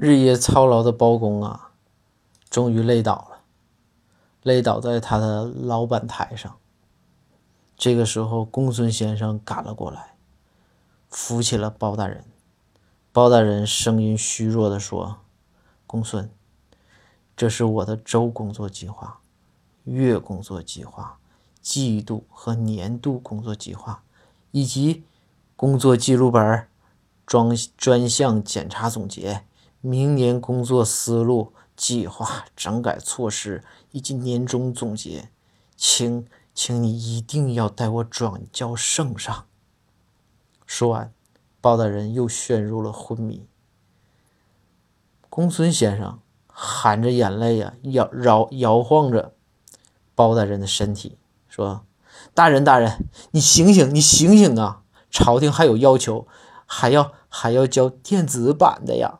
日夜操劳的包公啊，终于累倒了，累倒在他的老板台上。这个时候，公孙先生赶了过来，扶起了包大人。包大人声音虚弱地说：“公孙，这是我的周工作计划、月工作计划、季度和年度工作计划，以及工作记录本、专专项检查总结、明年工作思路、计划、整改措施以及年终总结，请，请你一定要带我转交圣上。”说完。包大人又陷入了昏迷。公孙先生含着眼泪呀，摇摇摇晃着包大人的身体，说：“大人，大人，你醒醒，你醒醒啊！朝廷还有要求，还要还要交电子版的呀。”